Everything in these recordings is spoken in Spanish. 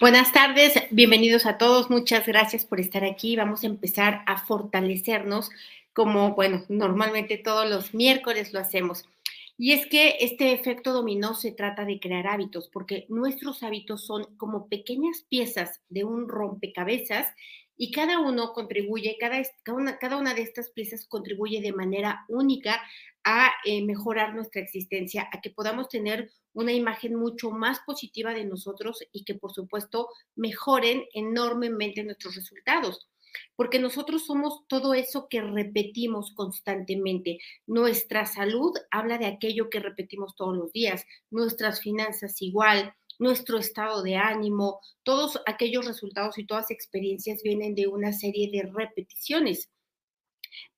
Buenas tardes, bienvenidos a todos, muchas gracias por estar aquí. Vamos a empezar a fortalecernos como, bueno, normalmente todos los miércoles lo hacemos. Y es que este efecto dominó se trata de crear hábitos, porque nuestros hábitos son como pequeñas piezas de un rompecabezas y cada uno contribuye, cada, una, cada una de estas piezas contribuye de manera única a eh, mejorar nuestra existencia, a que podamos tener una imagen mucho más positiva de nosotros y que por supuesto mejoren enormemente nuestros resultados. Porque nosotros somos todo eso que repetimos constantemente. Nuestra salud habla de aquello que repetimos todos los días, nuestras finanzas igual, nuestro estado de ánimo, todos aquellos resultados y todas experiencias vienen de una serie de repeticiones.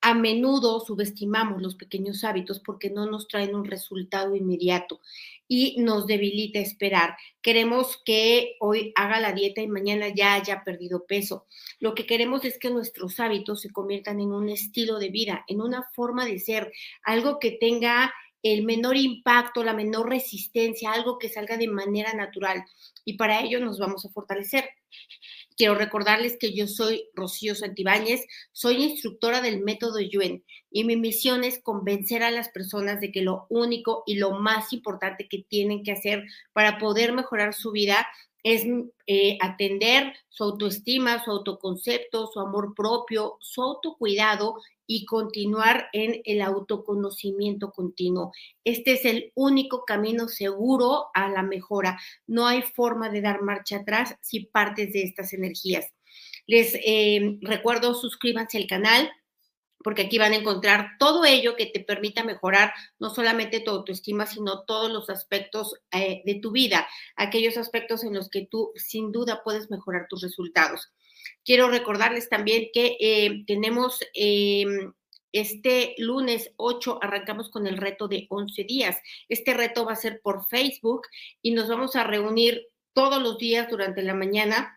A menudo subestimamos los pequeños hábitos porque no nos traen un resultado inmediato y nos debilita esperar. Queremos que hoy haga la dieta y mañana ya haya perdido peso. Lo que queremos es que nuestros hábitos se conviertan en un estilo de vida, en una forma de ser, algo que tenga el menor impacto, la menor resistencia, algo que salga de manera natural. Y para ello nos vamos a fortalecer. Quiero recordarles que yo soy Rocío Santibáñez, soy instructora del método Yuen y mi misión es convencer a las personas de que lo único y lo más importante que tienen que hacer para poder mejorar su vida es eh, atender su autoestima, su autoconcepto, su amor propio, su autocuidado y continuar en el autoconocimiento continuo. Este es el único camino seguro a la mejora. No hay forma de dar marcha atrás si partes de estas energías. Les eh, recuerdo, suscríbanse al canal, porque aquí van a encontrar todo ello que te permita mejorar no solamente tu autoestima, sino todos los aspectos eh, de tu vida, aquellos aspectos en los que tú sin duda puedes mejorar tus resultados. Quiero recordarles también que eh, tenemos em, este lunes 8 arrancamos con el reto de 11 días. Este reto va a ser por Facebook y nos vamos a reunir todos los días durante la mañana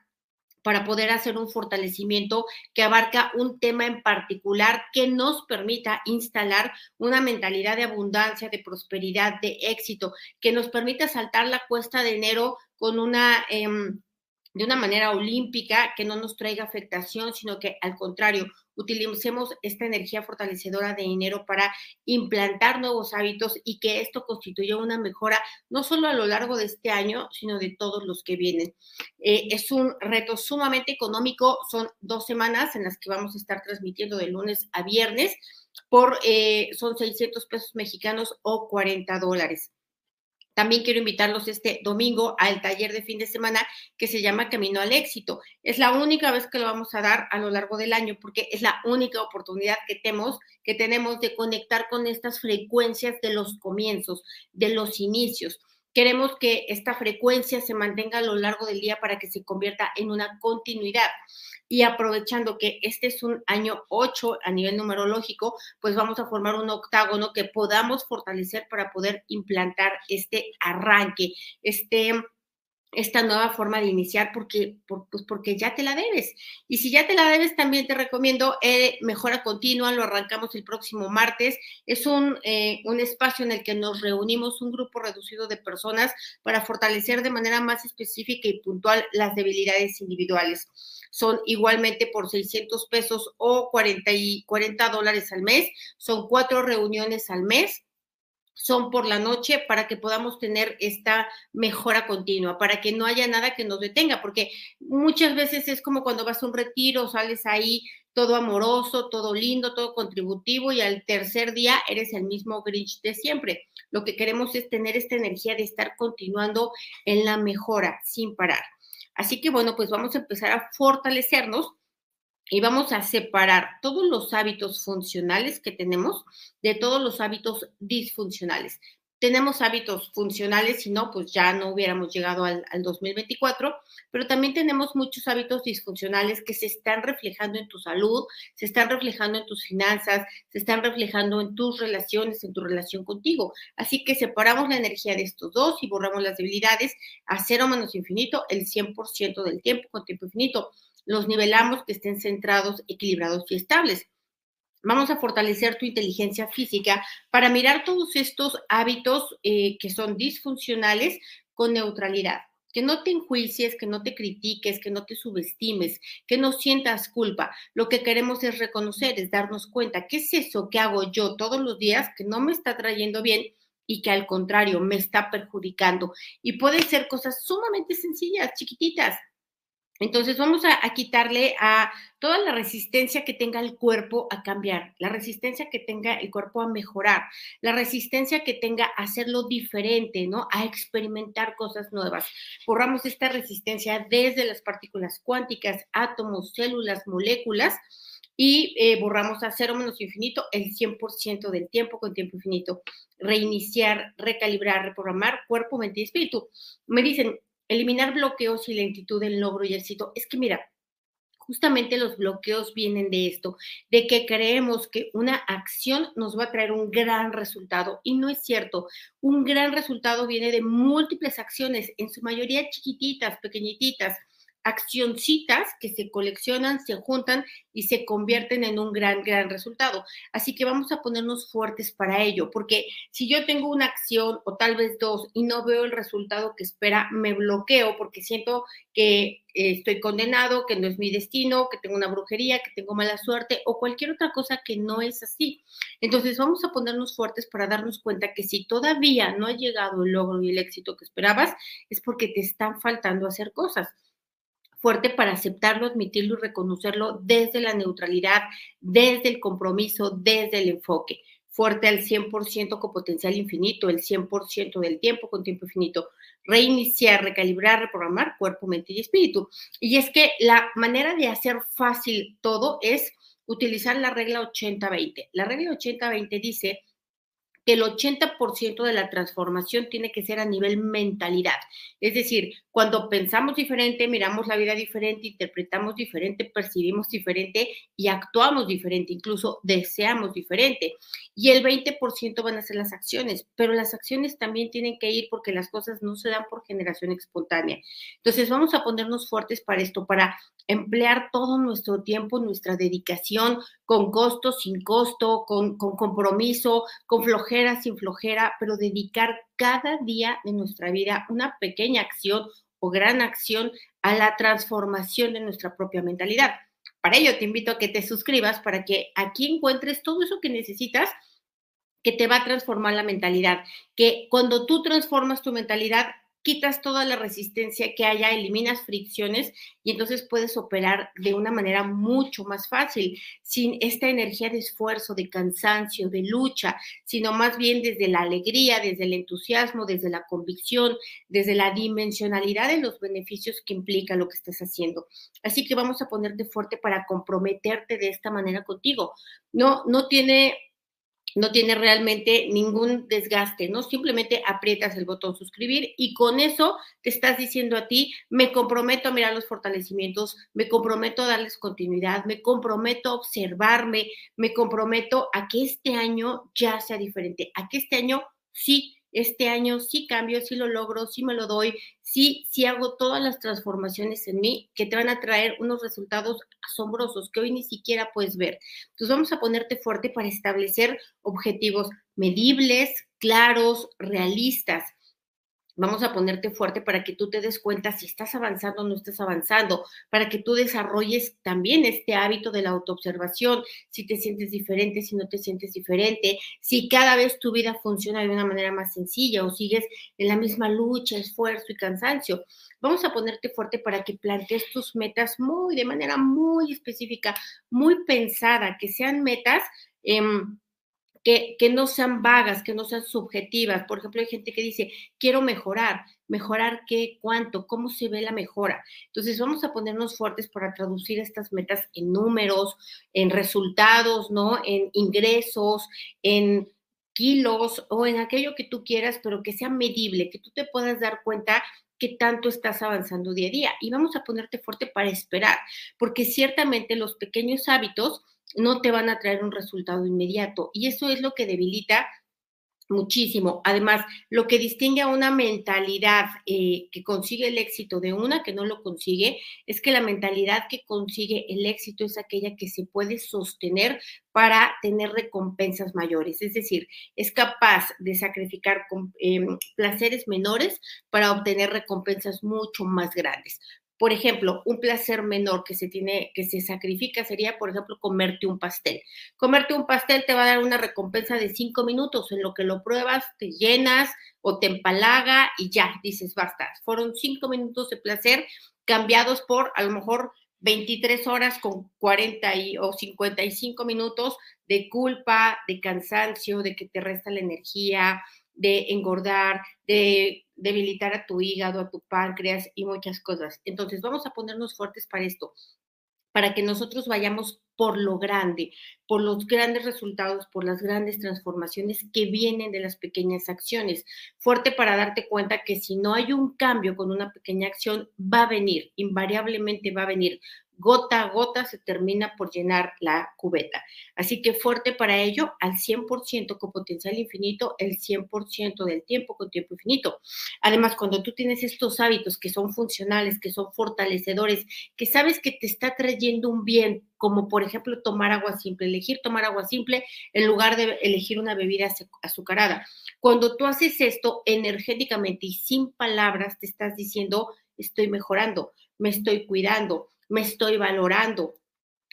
para poder hacer un fortalecimiento que abarca un tema en particular que nos permita instalar una mentalidad de abundancia, de prosperidad, de éxito, que nos permita saltar la cuesta de enero con una... Em, de una manera olímpica, que no nos traiga afectación, sino que al contrario, utilicemos esta energía fortalecedora de dinero para implantar nuevos hábitos y que esto constituya una mejora no solo a lo largo de este año, sino de todos los que vienen. Eh, es un reto sumamente económico, son dos semanas en las que vamos a estar transmitiendo de lunes a viernes por, eh, son 600 pesos mexicanos o 40 dólares. También quiero invitarlos este domingo al taller de fin de semana que se llama Camino al Éxito. Es la única vez que lo vamos a dar a lo largo del año porque es la única oportunidad que tenemos, que tenemos de conectar con estas frecuencias de los comienzos, de los inicios. Queremos que esta frecuencia se mantenga a lo largo del día para que se convierta en una continuidad y aprovechando que este es un año 8 a nivel numerológico, pues vamos a formar un octágono que podamos fortalecer para poder implantar este arranque, este esta nueva forma de iniciar porque, pues porque ya te la debes. Y si ya te la debes, también te recomiendo eh, Mejora Continua, lo arrancamos el próximo martes. Es un, eh, un espacio en el que nos reunimos un grupo reducido de personas para fortalecer de manera más específica y puntual las debilidades individuales son igualmente por 600 pesos o 40, y 40 dólares al mes. Son cuatro reuniones al mes son por la noche para que podamos tener esta mejora continua, para que no haya nada que nos detenga, porque muchas veces es como cuando vas a un retiro, sales ahí todo amoroso, todo lindo, todo contributivo y al tercer día eres el mismo Grinch de siempre. Lo que queremos es tener esta energía de estar continuando en la mejora sin parar. Así que bueno, pues vamos a empezar a fortalecernos y vamos a separar todos los hábitos funcionales que tenemos de todos los hábitos disfuncionales. Tenemos hábitos funcionales, si no, pues ya no hubiéramos llegado al, 2024, pero también tenemos muchos hábitos disfuncionales que se están reflejando en tu salud, se están reflejando en tus finanzas, se están reflejando en tus relaciones, en tu relación contigo. Así que separamos la energía de estos dos y borramos las debilidades a cero menos infinito el 100% del tiempo con tiempo infinito los nivelamos que estén centrados, equilibrados y estables. Vamos a fortalecer tu inteligencia física para mirar todos estos hábitos eh, que son disfuncionales con neutralidad que no te enjuicies, que no te critiques, que no te subestimes, que no sientas culpa. Lo que queremos es reconocer, es darnos cuenta, ¿qué es eso que hago yo todos los días que no me está trayendo bien? y que al contrario me está perjudicando. Y pueden ser cosas sumamente sencillas, chiquititas. Entonces vamos a, quitarle a toda la resistencia que tenga el cuerpo a cambiar, la resistencia que tenga el cuerpo a mejorar, la resistencia que tenga a hacerlo diferente, ¿no? A experimentar cosas nuevas. Borramos esta resistencia desde las partículas cuánticas, átomos, células, moléculas y eh, borramos a cero menos infinito el 100% del tiempo con tiempo infinito. Reiniciar, recalibrar, reprogramar cuerpo, mente y espíritu. Me dicen, eliminar bloqueos y lentitud del logro y éxito. Es que mira, justamente los bloqueos vienen de esto, de que creemos que una acción nos va a traer un gran resultado y no es cierto. Un gran resultado viene de múltiples acciones, en su mayoría chiquititas, pequeñititas accioncitas que se coleccionan, se juntan y se convierten en un gran, gran resultado. Así que vamos a ponernos fuertes para ello, porque si yo tengo una acción o tal vez dos y no veo el resultado que espera, me bloqueo porque siento que eh, estoy condenado, que no es mi destino, que tengo una brujería, que tengo mala suerte o cualquier otra cosa que no es así. Entonces vamos a ponernos fuertes para darnos cuenta que si todavía no ha llegado el logro y el éxito que esperabas, es porque te están faltando hacer cosas fuerte para aceptarlo, admitirlo y reconocerlo desde la neutralidad, desde el compromiso, desde el enfoque. Fuerte al 100% con potencial infinito, el 100% del tiempo con tiempo infinito. Reiniciar, recalibrar, reprogramar cuerpo, mente y espíritu. Y es que la manera de hacer fácil todo es utilizar la regla 80-20. La regla 80-20 dice que el 80% de la transformación tiene que ser a nivel mentalidad. Es decir, cuando pensamos diferente, miramos la vida diferente, interpretamos diferente, percibimos diferente y actuamos diferente, incluso deseamos diferente. Y el 20% van a ser las acciones, pero las acciones también tienen que ir porque las cosas no se dan por generación espontánea. Entonces vamos a ponernos fuertes para esto, para emplear todo nuestro tiempo, nuestra dedicación, con costo, sin costo, con, compromiso, con flojera, sin flojera, pero dedicar cada día de nuestra vida una pequeña acción o gran acción a la transformación de nuestra propia mentalidad. Para ello te invito a que te suscribas para que aquí encuentres todo eso que necesitas que te va a transformar la mentalidad, que cuando tú transformas tu mentalidad, quitas toda la resistencia que haya, eliminas fricciones y entonces puedes operar de una manera mucho más fácil, sin esta energía de esfuerzo, de cansancio, de lucha, sino más bien desde la alegría, desde el entusiasmo, desde la convicción, desde la dimensionalidad de los beneficios que implica lo que estás haciendo. Así que vamos a ponerte fuerte para comprometerte de esta manera contigo. No, no tiene no tiene realmente ningún desgaste, ¿no? Simplemente aprietas el botón suscribir y con eso te estás diciendo a ti, me comprometo a mirar los fortalecimientos, me comprometo a darles continuidad, me comprometo a observarme, me comprometo a que este año ya sea diferente, a que este año sí este año sí cambio, sí lo logro, sí me lo doy, sí, sí hago todas las transformaciones en mí que te van a traer unos resultados asombrosos que hoy ni siquiera puedes ver. Entonces vamos a ponerte fuerte para establecer objetivos medibles, claros, realistas Vamos a ponerte fuerte para que tú te des cuenta si estás avanzando o no estás avanzando, para que tú desarrolles también este hábito de la autoobservación, si te sientes diferente, si no te sientes diferente, si cada vez tu vida funciona de una manera más sencilla o sigues en la misma lucha, esfuerzo y cansancio. Vamos a ponerte fuerte para que plantees tus metas muy, de manera muy específica, muy pensada, que sean metas. Eh, que, no sean vagas, que no sean subjetivas. Por ejemplo, hay gente que dice, quiero mejorar. ¿Mejorar qué? ¿Cuánto? ¿Cómo se ve la mejora? Entonces, vamos a ponernos fuertes para traducir estas metas en números, en resultados, ¿no? En ingresos, en kilos o en aquello que tú quieras, pero que sea medible, que tú te puedas dar cuenta que tanto estás avanzando día a día. Y vamos a ponerte fuerte para esperar, porque ciertamente los pequeños hábitos no te van a traer un resultado inmediato. Y eso es lo que debilita Muchísimo. Además, lo que distingue a una mentalidad eh, que consigue el éxito de una que no lo consigue es que la mentalidad que consigue el éxito es aquella que se puede sostener para tener recompensas mayores. Es decir, es capaz de sacrificar em, placeres menores para obtener recompensas mucho más grandes. Por ejemplo, un placer menor que se tiene, que se sacrifica sería, por ejemplo, comerte un pastel. Comerte un pastel te va a dar una recompensa de cinco minutos. En lo que lo pruebas, te llenas o te empalaga y ya dices basta. Fueron cinco minutos de placer cambiados por a lo mejor 23 horas con 40 y, o 55 minutos de culpa, de cansancio, de que te resta la energía, de engordar, de debilitar a tu hígado, a tu páncreas y muchas cosas. Entonces, vamos a ponernos fuertes para esto, para que nosotros vayamos por lo grande, por los grandes resultados, por las grandes transformaciones que vienen de las pequeñas acciones. Fuerte para darte cuenta que si no hay un cambio con una pequeña acción, va a venir, invariablemente va a venir gota a gota se termina por llenar la cubeta. Así que fuerte para ello, al 100% con potencial infinito, el 100% del tiempo con tiempo infinito. Además, cuando tú tienes estos hábitos que son funcionales, que son fortalecedores, que sabes que te está trayendo un bien, como por ejemplo tomar agua simple, elegir tomar agua simple en lugar de elegir una bebida azucarada. Cuando tú haces esto energéticamente y sin palabras, te estás diciendo, estoy mejorando, me estoy cuidando, me estoy valorando,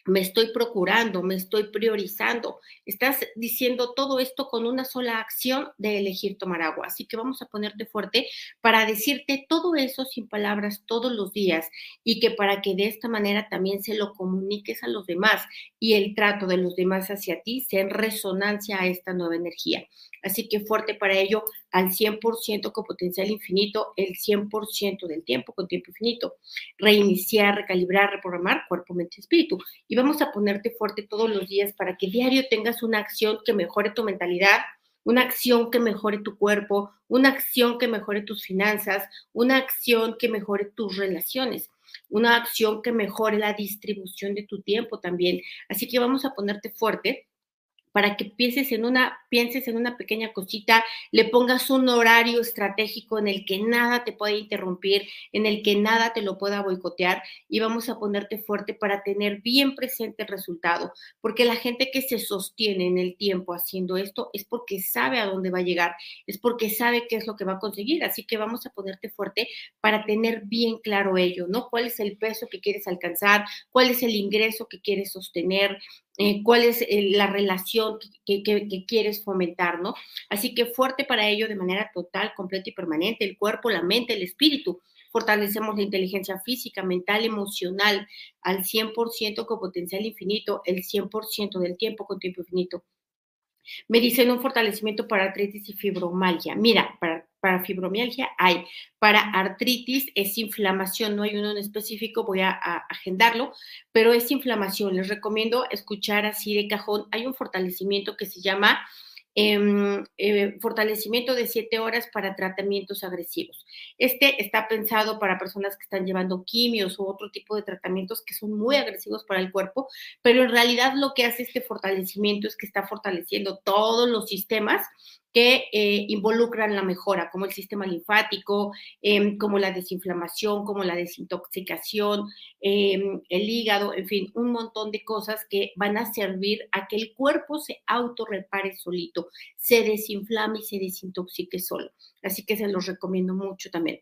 me estoy procurando, me estoy priorizando. Estás diciendo todo esto con una sola acción de elegir tomar agua. Así que vamos a ponerte fuerte para decirte todo eso sin palabras todos los días y que para que de esta manera también se lo comuniques a los demás y el trato de los demás hacia ti sea en resonancia a esta nueva energía. Así que fuerte para ello al 100% con potencial infinito, el 100% del tiempo con tiempo infinito. Reiniciar, recalibrar, reprogramar cuerpo, mente, espíritu. Y vamos a ponerte fuerte todos los días para que diario tengas una acción que mejore tu mentalidad, una acción que mejore tu cuerpo, una acción que mejore tus finanzas, una acción que mejore tus relaciones una acción que mejore la distribución de tu tiempo también. Así que vamos a ponerte fuerte para que pienses en una, pienses en una pequeña cosita, le pongas un horario estratégico en el que nada te pueda interrumpir, en el que nada te lo pueda boicotear y vamos a ponerte fuerte para tener bien presente el resultado, porque la gente que se sostiene en el tiempo haciendo esto es porque sabe a dónde va a llegar, es porque sabe qué es lo que va a conseguir, así que vamos a ponerte fuerte para tener bien claro ello, ¿no? ¿Cuál es el peso que quieres alcanzar? ¿Cuál es el ingreso que quieres sostener? Eh, cuál es eh, la relación que, quieres fomentar, ¿no? Así que fuerte para ello de manera total, completa y permanente, el cuerpo, la mente, el espíritu. Fortalecemos la inteligencia física, mental, emocional al 100% con potencial infinito, el 100% del tiempo con tiempo infinito. Me dicen un fortalecimiento para artritis y fibromialgia. Mira, para, para, fibromialgia hay, para artritis es inflamación, no hay uno en específico, voy a, agendarlo, pero es inflamación. Les recomiendo escuchar así de cajón. Hay un fortalecimiento que se llama Em, eh, fortalecimiento de siete horas para tratamientos agresivos. Este está pensado para personas que están llevando quimios u otro tipo de tratamientos que son muy agresivos para el cuerpo, pero en realidad lo que hace este fortalecimiento es que está fortaleciendo todos los sistemas que eh, involucran la mejora, como el sistema linfático, em, como la desinflamación, como la desintoxicación, em, el hígado, en fin, un montón de cosas que van a servir a que el cuerpo se autorrepare solito, se desinflame y se desintoxique solo. Así que se los recomiendo mucho también.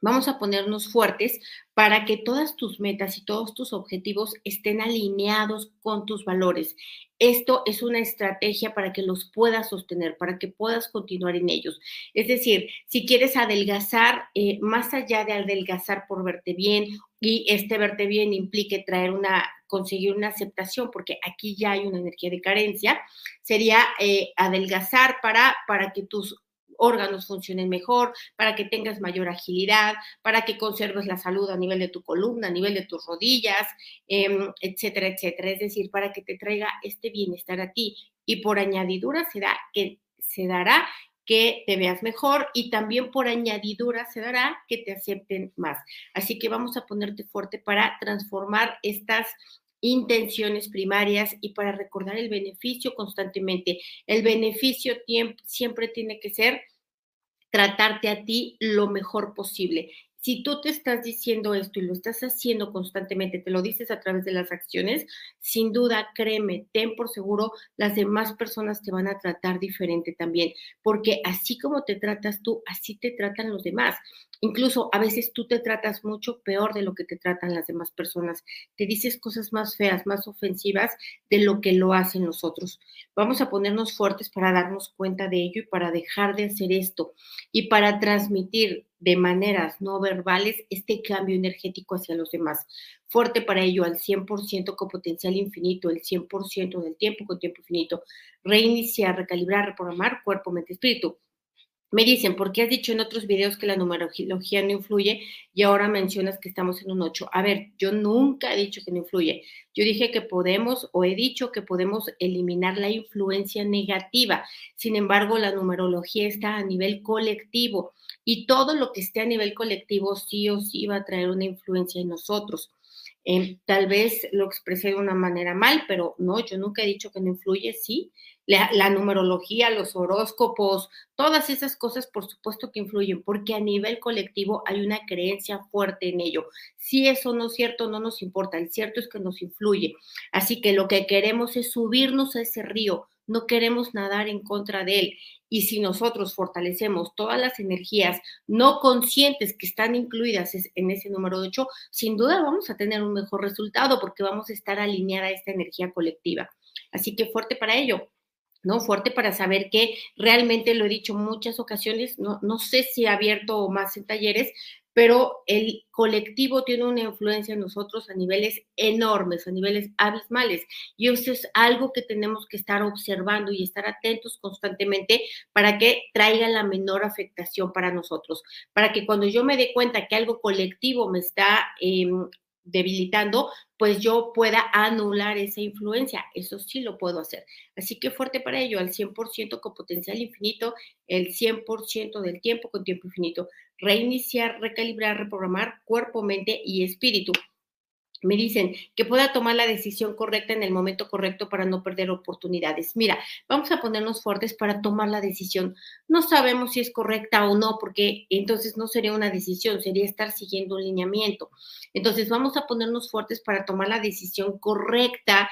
Vamos a ponernos fuertes para que todas tus metas y todos tus objetivos estén alineados con tus valores. Esto es una estrategia para que los puedas sostener, para que puedas continuar en ellos. Es decir, si quieres adelgazar, eh, más allá de adelgazar por verte bien y este verte bien implique traer una, conseguir una aceptación, porque aquí ya hay una energía de carencia, sería eh, adelgazar para, para que tus órganos funcionen mejor, para que tengas mayor agilidad, para que conserves la salud a nivel de tu columna, a nivel de tus rodillas, em, etcétera, etcétera. Es decir, para que te traiga este bienestar a ti. Y por añadidura se, que, se dará que te veas mejor y también por añadidura se dará que te acepten más. Así que vamos a ponerte fuerte para transformar estas intenciones primarias y para recordar el beneficio constantemente. El beneficio siempre tiene que ser tratarte a ti lo mejor posible. Si tú te estás diciendo esto y lo estás haciendo constantemente, te lo dices a través de las acciones, sin duda, créeme, ten por seguro, las demás personas te van a tratar diferente también, porque así como te tratas tú, así te tratan los demás. Incluso a veces tú te tratas mucho peor de lo que te tratan las demás personas. Te dices cosas más feas, más ofensivas de lo que lo hacen los otros. Vamos a ponernos fuertes para darnos cuenta de ello y para dejar de hacer esto y para transmitir de maneras no verbales este cambio energético hacia los demás. Fuerte para ello al 100% con potencial infinito, el 100% del tiempo con tiempo infinito. Reiniciar, recalibrar, reprogramar cuerpo, mente, espíritu me dicen, ¿por qué has dicho en otros videos que la numerología no influye y ahora mencionas que estamos en un 8? A ver, yo nunca he dicho que no influye. Yo dije que podemos o he dicho que podemos eliminar la influencia negativa. Sin embargo, la numerología está a nivel colectivo y todo lo que esté a nivel colectivo sí o sí va a traer una influencia en nosotros. Em, tal vez lo expresé de una manera mal, pero no, yo nunca he dicho que no influye, sí la, numerología, los horóscopos, todas esas cosas por supuesto que influyen, porque a nivel colectivo hay una creencia fuerte en ello. Si eso no es cierto, no nos importa, el cierto es que nos influye. Así que lo que queremos es subirnos a ese río, no queremos nadar en contra de él. Y si nosotros fortalecemos todas las energías no conscientes que están incluidas en ese número 8, sin duda vamos a tener un mejor resultado porque vamos a estar alineada a esta energía colectiva. Así que fuerte para ello. ¿no? Fuerte para saber que realmente lo he dicho muchas ocasiones, no, no sé si he abierto más en talleres, pero el colectivo tiene una influencia en nosotros a niveles enormes, a niveles abismales. Y eso es algo que tenemos que estar observando y estar atentos constantemente para que traiga la menor afectación para nosotros, para que cuando yo me dé cuenta que algo colectivo me está em, debilitando, pues yo pueda anular esa influencia. Eso sí lo puedo hacer. Así que fuerte para ello, al 100% con potencial infinito, el 100% del tiempo con tiempo infinito. Reiniciar, recalibrar, reprogramar cuerpo, mente y espíritu me dicen que pueda tomar la decisión correcta en el momento correcto para no perder oportunidades. Mira, vamos a ponernos fuertes para tomar la decisión. No sabemos si es correcta o no, porque entonces no sería una decisión, sería estar siguiendo un lineamiento. Entonces vamos a ponernos fuertes para tomar la decisión correcta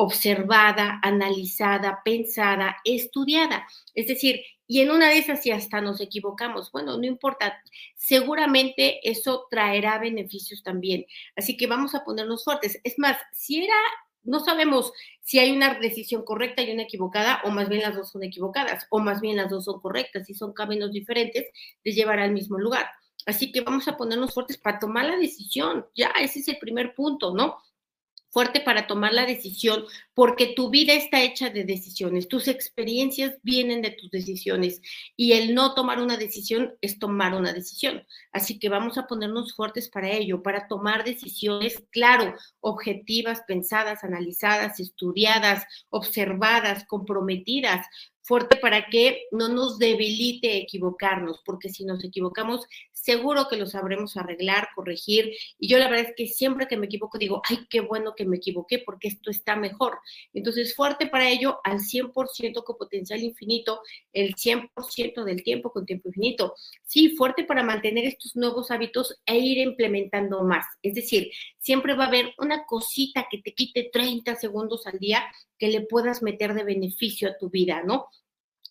observada, analizada, pensada, estudiada. Es decir, y en una de esas si hasta nos equivocamos, bueno, no importa, seguramente eso traerá beneficios también. Así que vamos a ponernos fuertes. Es más, si era, no sabemos si hay una decisión correcta y una equivocada, o más bien las dos son equivocadas, o más bien las dos son correctas y son caminos diferentes de llevar al mismo lugar. Así que vamos a ponernos fuertes para tomar la decisión. Ya, ese es el primer punto, ¿no? Fuerte para tomar la decisión, porque tu vida está hecha de decisiones, tus experiencias vienen de tus decisiones y el no tomar una decisión es tomar una decisión. Así que vamos a ponernos fuertes para ello, para tomar decisiones, claro, objetivas, pensadas, analizadas, estudiadas, observadas, comprometidas, fuerte para que no nos debilite equivocarnos, porque si nos equivocamos, seguro que lo sabremos arreglar, corregir. Y yo la verdad es que siempre que me equivoco digo, ay, qué bueno que me equivoqué porque esto está mejor. Entonces, fuerte para ello al 100% con potencial infinito, el 100% del tiempo con tiempo infinito. Sí, fuerte para mantener estos nuevos hábitos e ir implementando más. Es decir, siempre va a haber una cosita que te quite 30 segundos al día que le puedas meter de beneficio a tu vida, ¿no?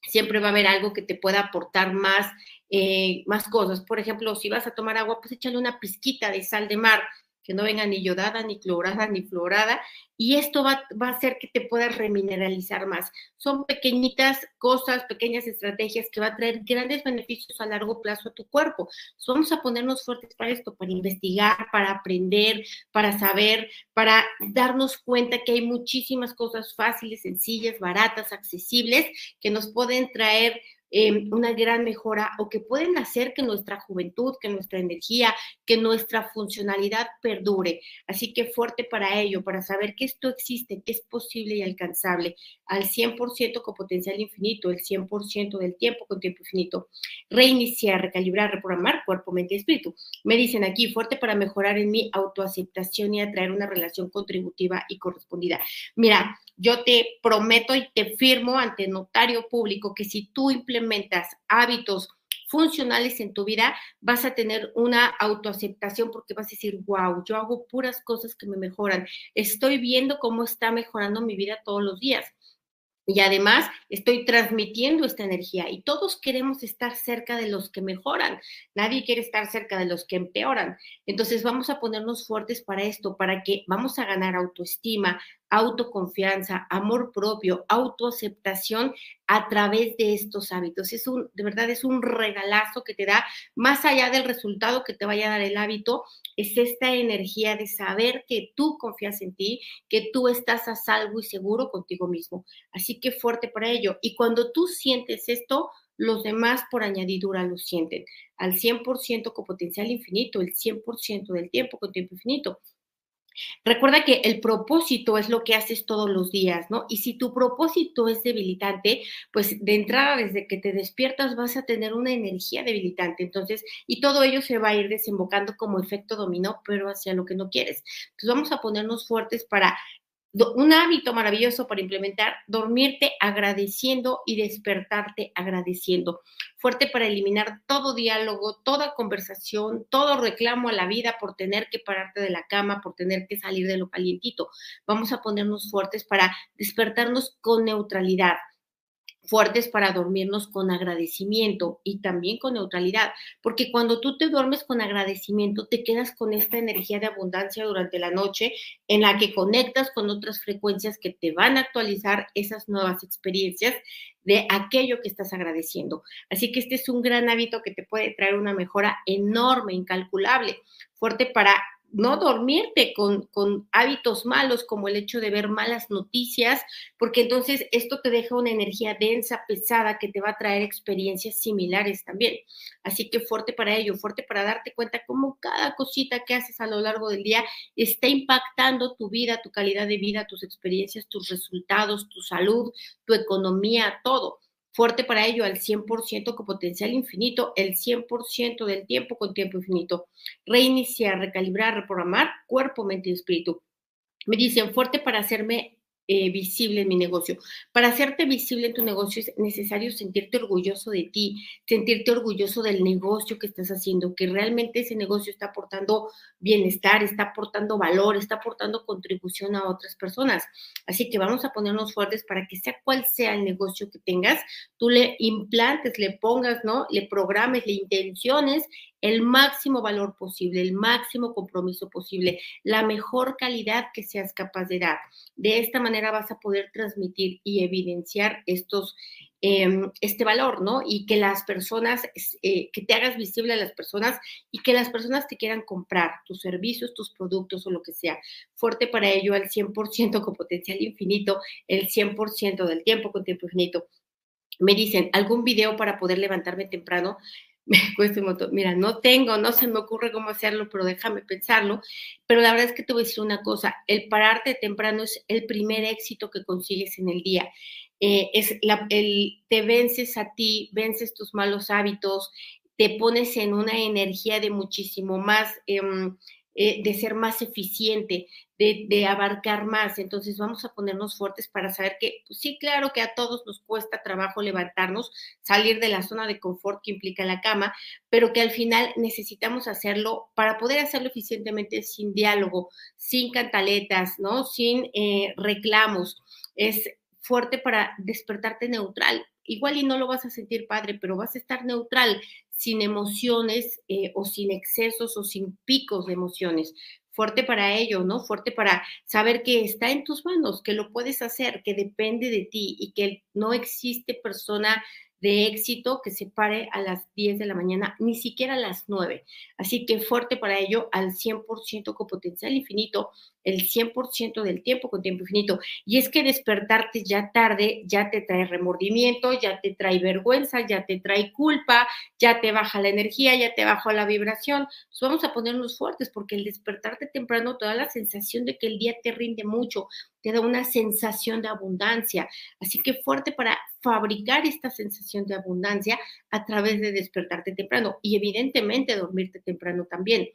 Siempre va a haber algo que te pueda aportar más, eh, más cosas. Por ejemplo, si vas a tomar agua, pues échale una pizquita de sal de mar que no venga ni yodada, ni clorada, ni florada, y esto va, va, a hacer que te puedas remineralizar más. Son pequeñitas cosas, pequeñas estrategias que va a traer grandes beneficios a largo plazo a tu cuerpo. vamos a ponernos fuertes para esto, para investigar, para aprender, para saber, para darnos cuenta que hay muchísimas cosas fáciles, sencillas, baratas, accesibles, que nos pueden traer em, una gran mejora o que pueden hacer que nuestra juventud, que nuestra energía, que nuestra funcionalidad perdure. Así que fuerte para ello, para saber que esto existe, que es posible y alcanzable al 100% con potencial infinito, el 100% del tiempo con tiempo infinito. Reiniciar, recalibrar, reprogramar cuerpo, mente y espíritu. Me dicen aquí, fuerte para mejorar en mi autoaceptación y atraer una relación contributiva y correspondida. Mira, yo te prometo y te firmo ante notario público que si tú implementas hábitos funcionales en tu vida, vas a tener una autoaceptación porque vas a decir, wow, yo hago puras cosas que me mejoran. Estoy viendo cómo está mejorando mi vida todos los días. Y además estoy transmitiendo esta energía y todos queremos estar cerca de los que mejoran. Nadie quiere estar cerca de los que empeoran. Entonces vamos a ponernos fuertes para esto, para que vamos a ganar autoestima, autoconfianza, amor propio, autoaceptación a través de estos hábitos. Es un, de verdad, es un regalazo que te da, más allá del resultado que te vaya a dar el hábito, es esta energía de saber que tú confías en ti, que tú estás a salvo y seguro contigo mismo. Así que fuerte para ello. Y cuando tú sientes esto, los demás por añadidura lo sienten al 100% con potencial infinito, el 100% del tiempo con tiempo infinito. Recuerda que el propósito es lo que haces todos los días, ¿no? Y si tu propósito es debilitante, pues de entrada desde que te despiertas vas a tener una energía debilitante. Entonces, y todo ello se va a ir desembocando como efecto dominó, pero hacia lo que no quieres. Entonces vamos a ponernos fuertes para un hábito maravilloso para implementar, dormirte agradeciendo y despertarte agradeciendo. Fuerte para eliminar todo diálogo, toda conversación, todo reclamo a la vida por tener que pararte de la cama, por tener que salir de lo calientito. Vamos a ponernos fuertes para despertarnos con neutralidad fuertes para dormirnos con agradecimiento y también con neutralidad, porque cuando tú te duermes con agradecimiento, te quedas con esta energía de abundancia durante la noche en la que conectas con otras frecuencias que te van a actualizar esas nuevas experiencias de aquello que estás agradeciendo. Así que este es un gran hábito que te puede traer una mejora enorme, incalculable, fuerte para no dormirte con, hábitos malos como el hecho de ver malas noticias, porque entonces esto te deja una energía densa, pesada, que te va a traer experiencias similares también. Así que fuerte para ello, fuerte para darte cuenta cómo cada cosita que haces a lo largo del día está impactando tu vida, tu calidad de vida, tus experiencias, tus resultados, tu salud, tu economía, todo fuerte para ello al 100% con potencial infinito, el 100% del tiempo con tiempo infinito. Reiniciar, recalibrar, reprogramar cuerpo, mente y espíritu. Me dicen fuerte para hacerme eh, visible en mi negocio. Para hacerte visible en tu negocio es necesario sentirte orgulloso de ti, sentirte orgulloso del negocio que estás haciendo, que realmente ese negocio está aportando bienestar, está aportando valor, está aportando contribución a otras personas. Así que vamos a ponernos fuertes para que sea cual sea el negocio que tengas, tú le implantes, le pongas, ¿no? Le programes, le intenciones el máximo valor posible, el máximo compromiso posible, la mejor calidad que seas capaz de dar. De esta manera vas a poder transmitir y evidenciar estos, em, este valor, ¿no? Y que las personas, eh, que te hagas visible a las personas y que las personas te quieran comprar tus servicios, tus productos o lo que sea. Fuerte para ello al 100% con potencial infinito, el 100% del tiempo con tiempo infinito. Me dicen, ¿algún video para poder levantarme temprano? Me cuesta un montón. Mira, no tengo, no se me ocurre cómo hacerlo, pero déjame pensarlo. Pero la verdad es que te voy a decir una cosa, el pararte temprano es el primer éxito que consigues en el día. Eh, es el, te vences a ti, vences tus malos hábitos, te pones en una energía de muchísimo más, em, eh, de ser más eficiente, de, abarcar más. Entonces vamos a ponernos fuertes para saber que pues sí, claro que a todos nos cuesta trabajo levantarnos, salir de la zona de confort que implica la cama, pero que al final necesitamos hacerlo para poder hacerlo eficientemente sin diálogo, sin cantaletas, ¿no? Sin eh, reclamos. Es fuerte para despertarte neutral. Igual y no lo vas a sentir padre, pero vas a estar neutral, sin emociones eh, o sin excesos o sin picos de emociones fuerte para ello, ¿no? Fuerte para saber que está en tus manos, que lo puedes hacer, que depende de ti y que no existe persona de éxito que se pare a las 10 de la mañana, ni siquiera a las 9. Así que fuerte para ello al 100% con potencial infinito, el 100% del tiempo con tiempo infinito. Y es que despertarte ya tarde ya te trae remordimiento, ya te trae vergüenza, ya te trae culpa, ya te baja la energía, ya te baja la vibración. Vamos a ponernos fuertes porque el despertarte temprano te da la sensación de que el día te rinde mucho, te da una sensación de abundancia. Así que fuerte para fabricar esta sensación de abundancia a través de despertarte temprano y evidentemente dormirte temprano también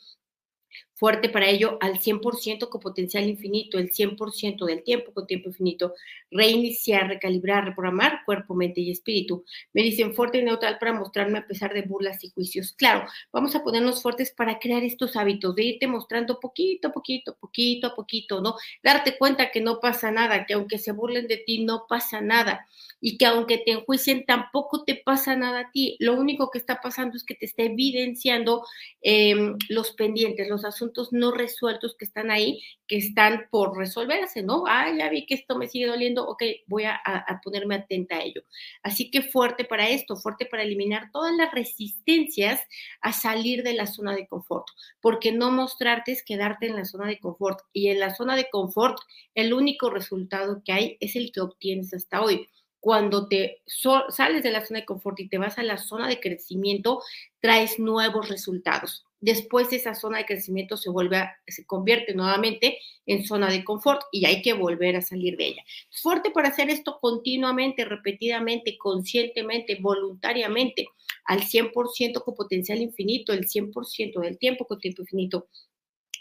fuerte para ello al 100% con potencial infinito, el 100% del tiempo con tiempo infinito, reiniciar, recalibrar, reprogramar cuerpo, mente y espíritu. Me dicen fuerte y neutral para mostrarme a pesar de burlas y juicios. Claro, vamos a ponernos fuertes para crear estos hábitos, de irte mostrando poquito a poquito, poquito a poquito, ¿no? Darte cuenta que no pasa nada, que aunque se burlen de ti, no pasa nada y que aunque te enjuicien, tampoco te pasa nada a ti. Lo único que está pasando es que te está evidenciando em, los pendientes, los asuntos no resueltos que están ahí, que están por resolverse, ¿no? Ah, ya vi que esto me sigue doliendo, ok, voy a, a ponerme atenta a ello. Así que fuerte para esto, fuerte para eliminar todas las resistencias a salir de la zona de confort, porque no mostrarte es quedarte en la zona de confort y en la zona de confort el único resultado que hay es el que obtienes hasta hoy cuando te sales de la zona de confort y te vas a la zona de crecimiento, traes nuevos resultados. Después esa zona de crecimiento se vuelve se convierte nuevamente en zona de confort y hay que volver a salir de ella. Fuerte para hacer esto continuamente, repetidamente, conscientemente, voluntariamente, al 100% con potencial infinito, el 100% del tiempo con tiempo infinito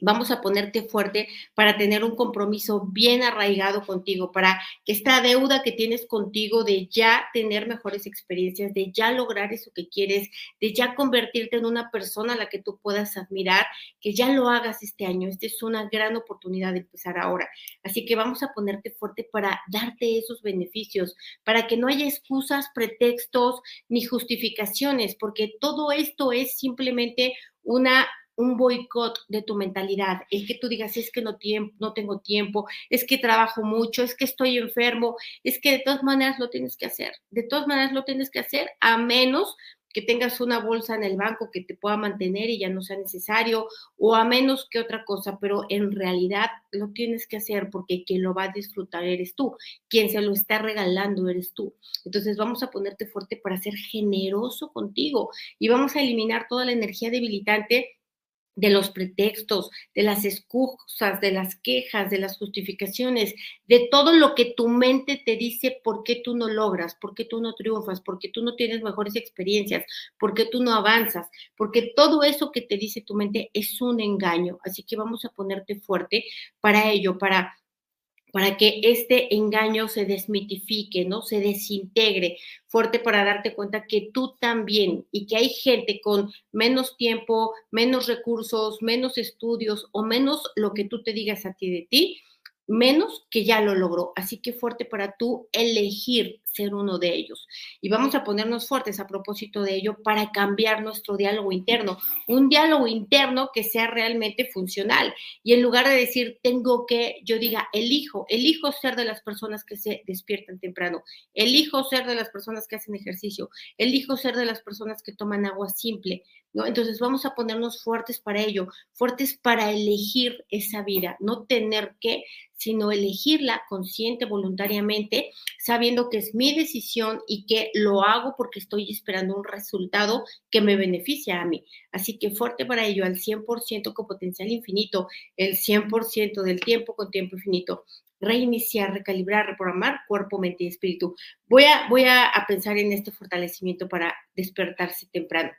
vamos a ponerte fuerte para tener un compromiso bien arraigado contigo, para que esta deuda que tienes contigo de ya tener mejores experiencias, de ya lograr eso que quieres, de ya convertirte en una persona a la que tú puedas admirar, que ya lo hagas este año. Esta es una gran oportunidad de empezar ahora. Así que vamos a ponerte fuerte para darte esos beneficios, para que no haya excusas, pretextos ni justificaciones, porque todo esto es simplemente una un boicot de tu mentalidad, el que tú digas, es que no, tiempo, no tengo tiempo, es que trabajo mucho, es que estoy enfermo, es que de todas maneras lo tienes que hacer, de todas maneras lo tienes que hacer, a menos que tengas una bolsa en el banco que te pueda mantener y ya no sea necesario, o a menos que otra cosa, pero en realidad lo tienes que hacer porque quien lo va a disfrutar eres tú, quien se lo está regalando eres tú. Entonces vamos a ponerte fuerte para ser generoso contigo y vamos a eliminar toda la energía debilitante de los pretextos, de las excusas, de las quejas, de las justificaciones, de todo lo que tu mente te dice por qué tú no logras, por qué tú no triunfas, por qué tú no tienes mejores experiencias, por qué tú no avanzas, porque todo eso que te dice tu mente es un engaño. Así que vamos a ponerte fuerte para ello, para para que este engaño se desmitifique, ¿no? Se desintegre, fuerte para darte cuenta que tú también y que hay gente con menos tiempo, menos recursos, menos estudios o menos lo que tú te digas a ti de ti, menos que ya lo logró. Así que fuerte para tú elegir ser uno de ellos. Y vamos a ponernos fuertes a propósito de ello para cambiar nuestro diálogo interno, un diálogo interno que sea realmente funcional. Y en lugar de decir, tengo que, yo diga, elijo, elijo ser de las personas que se despiertan temprano, elijo ser de las personas que hacen ejercicio, elijo ser de las personas que toman agua simple. ¿No? Entonces vamos a ponernos fuertes para ello, fuertes para elegir esa vida, no tener que, sino elegirla consciente, voluntariamente, sabiendo que es mi decisión y que lo hago porque estoy esperando un resultado que me beneficia a mí. Así que fuerte para ello, al 100% con potencial infinito, el 100% del tiempo con tiempo infinito reiniciar, recalibrar, reprogramar cuerpo, mente y espíritu. Voy a, voy a, a pensar en este fortalecimiento para despertarse temprano.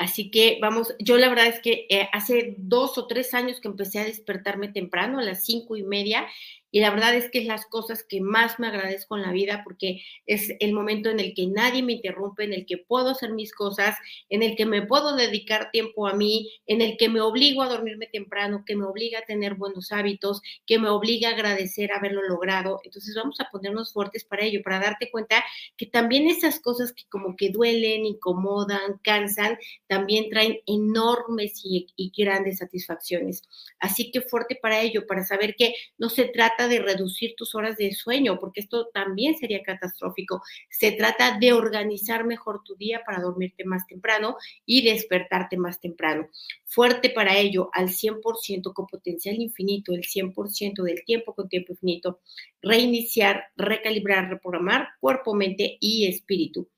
Así que vamos, yo la verdad es que eh, hace dos o tres años que empecé a despertarme temprano, a las cinco y media, y la verdad es que es las cosas que más me agradezco en la vida porque es el momento en el que nadie me interrumpe, en el que puedo hacer mis cosas, en el que me puedo dedicar tiempo a mí, en el que me obligo a dormirme temprano, que me obliga a tener buenos hábitos, que me obliga a agradecer haberlo logrado. Entonces vamos a ponernos fuertes para ello, para darte cuenta que también esas cosas que como que duelen, incomodan, cansan, también traen enormes y, y grandes satisfacciones. Así que fuerte para ello, para saber que no se trata de reducir tus horas de sueño, porque esto también sería catastrófico. Se trata de organizar mejor tu día para dormirte más temprano y despertarte más temprano. Fuerte para ello, al 100% con potencial infinito, el 100% del tiempo con tiempo infinito. Reiniciar, recalibrar, reprogramar cuerpo, mente y espíritu.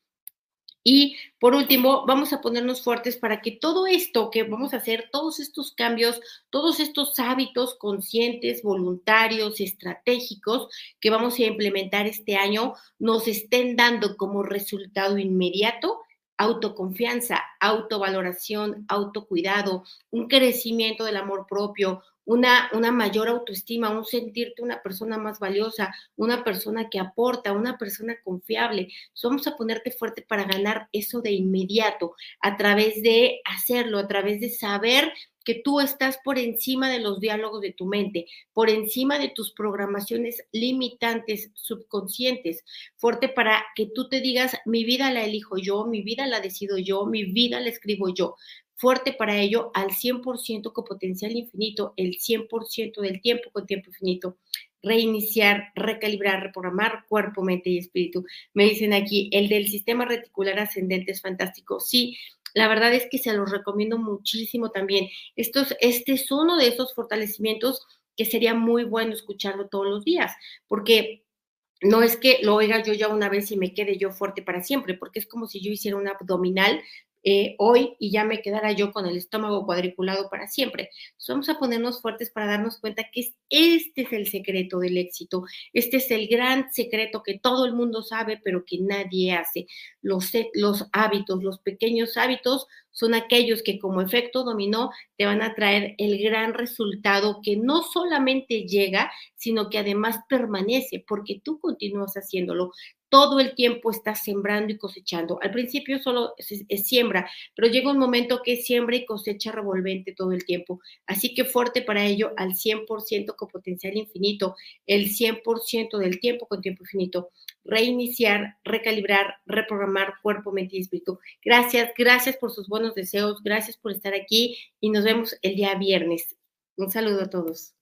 Y por último, vamos a ponernos fuertes para que todo esto que vamos a hacer, todos estos cambios, todos estos hábitos conscientes, voluntarios, estratégicos que vamos a implementar este año, nos estén dando como resultado inmediato autoconfianza, autovaloración, autocuidado, un crecimiento del amor propio, una, una mayor autoestima, un sentirte una persona más valiosa, una persona que aporta, una persona confiable. vamos a ponerte fuerte para ganar eso de inmediato, a través de hacerlo, a través de saber que tú estás por encima de los diálogos de tu mente, por encima de tus programaciones limitantes subconscientes, fuerte para que tú te digas, mi vida la elijo yo, mi vida la decido yo, mi vida la escribo yo, fuerte para ello al 100% con potencial infinito, el 100% del tiempo con tiempo infinito. Reiniciar, recalibrar, reprogramar cuerpo, mente y espíritu. Me dicen aquí, el del sistema reticular ascendente es fantástico. Sí, la verdad es que se los recomiendo muchísimo también. Estos, este es uno de esos fortalecimientos que sería muy bueno escucharlo todos los días, porque no es que lo oiga yo ya una vez y me quede yo fuerte para siempre, porque es como si yo hiciera un abdominal eh, hoy y ya me quedara yo con el estómago cuadriculado para siempre. vamos a ponernos fuertes para darnos cuenta que este es el secreto del éxito. Este es el gran secreto que todo el mundo sabe, pero que nadie hace. Los, los hábitos, los pequeños hábitos son aquellos que como efecto dominó te van a traer el gran resultado que no solamente llega, sino que además permanece porque tú continúas haciéndolo todo el tiempo estás sembrando y cosechando. Al principio solo es, siembra, pero llega un momento que es siembra y cosecha revolvente todo el tiempo. Así que fuerte para ello al 100% con potencial infinito, el 100% del tiempo con tiempo infinito. Reiniciar, recalibrar, reprogramar cuerpo, mente y espíritu. Gracias, gracias por sus buenos deseos, gracias por estar aquí y nos vemos el día viernes. Un saludo a todos.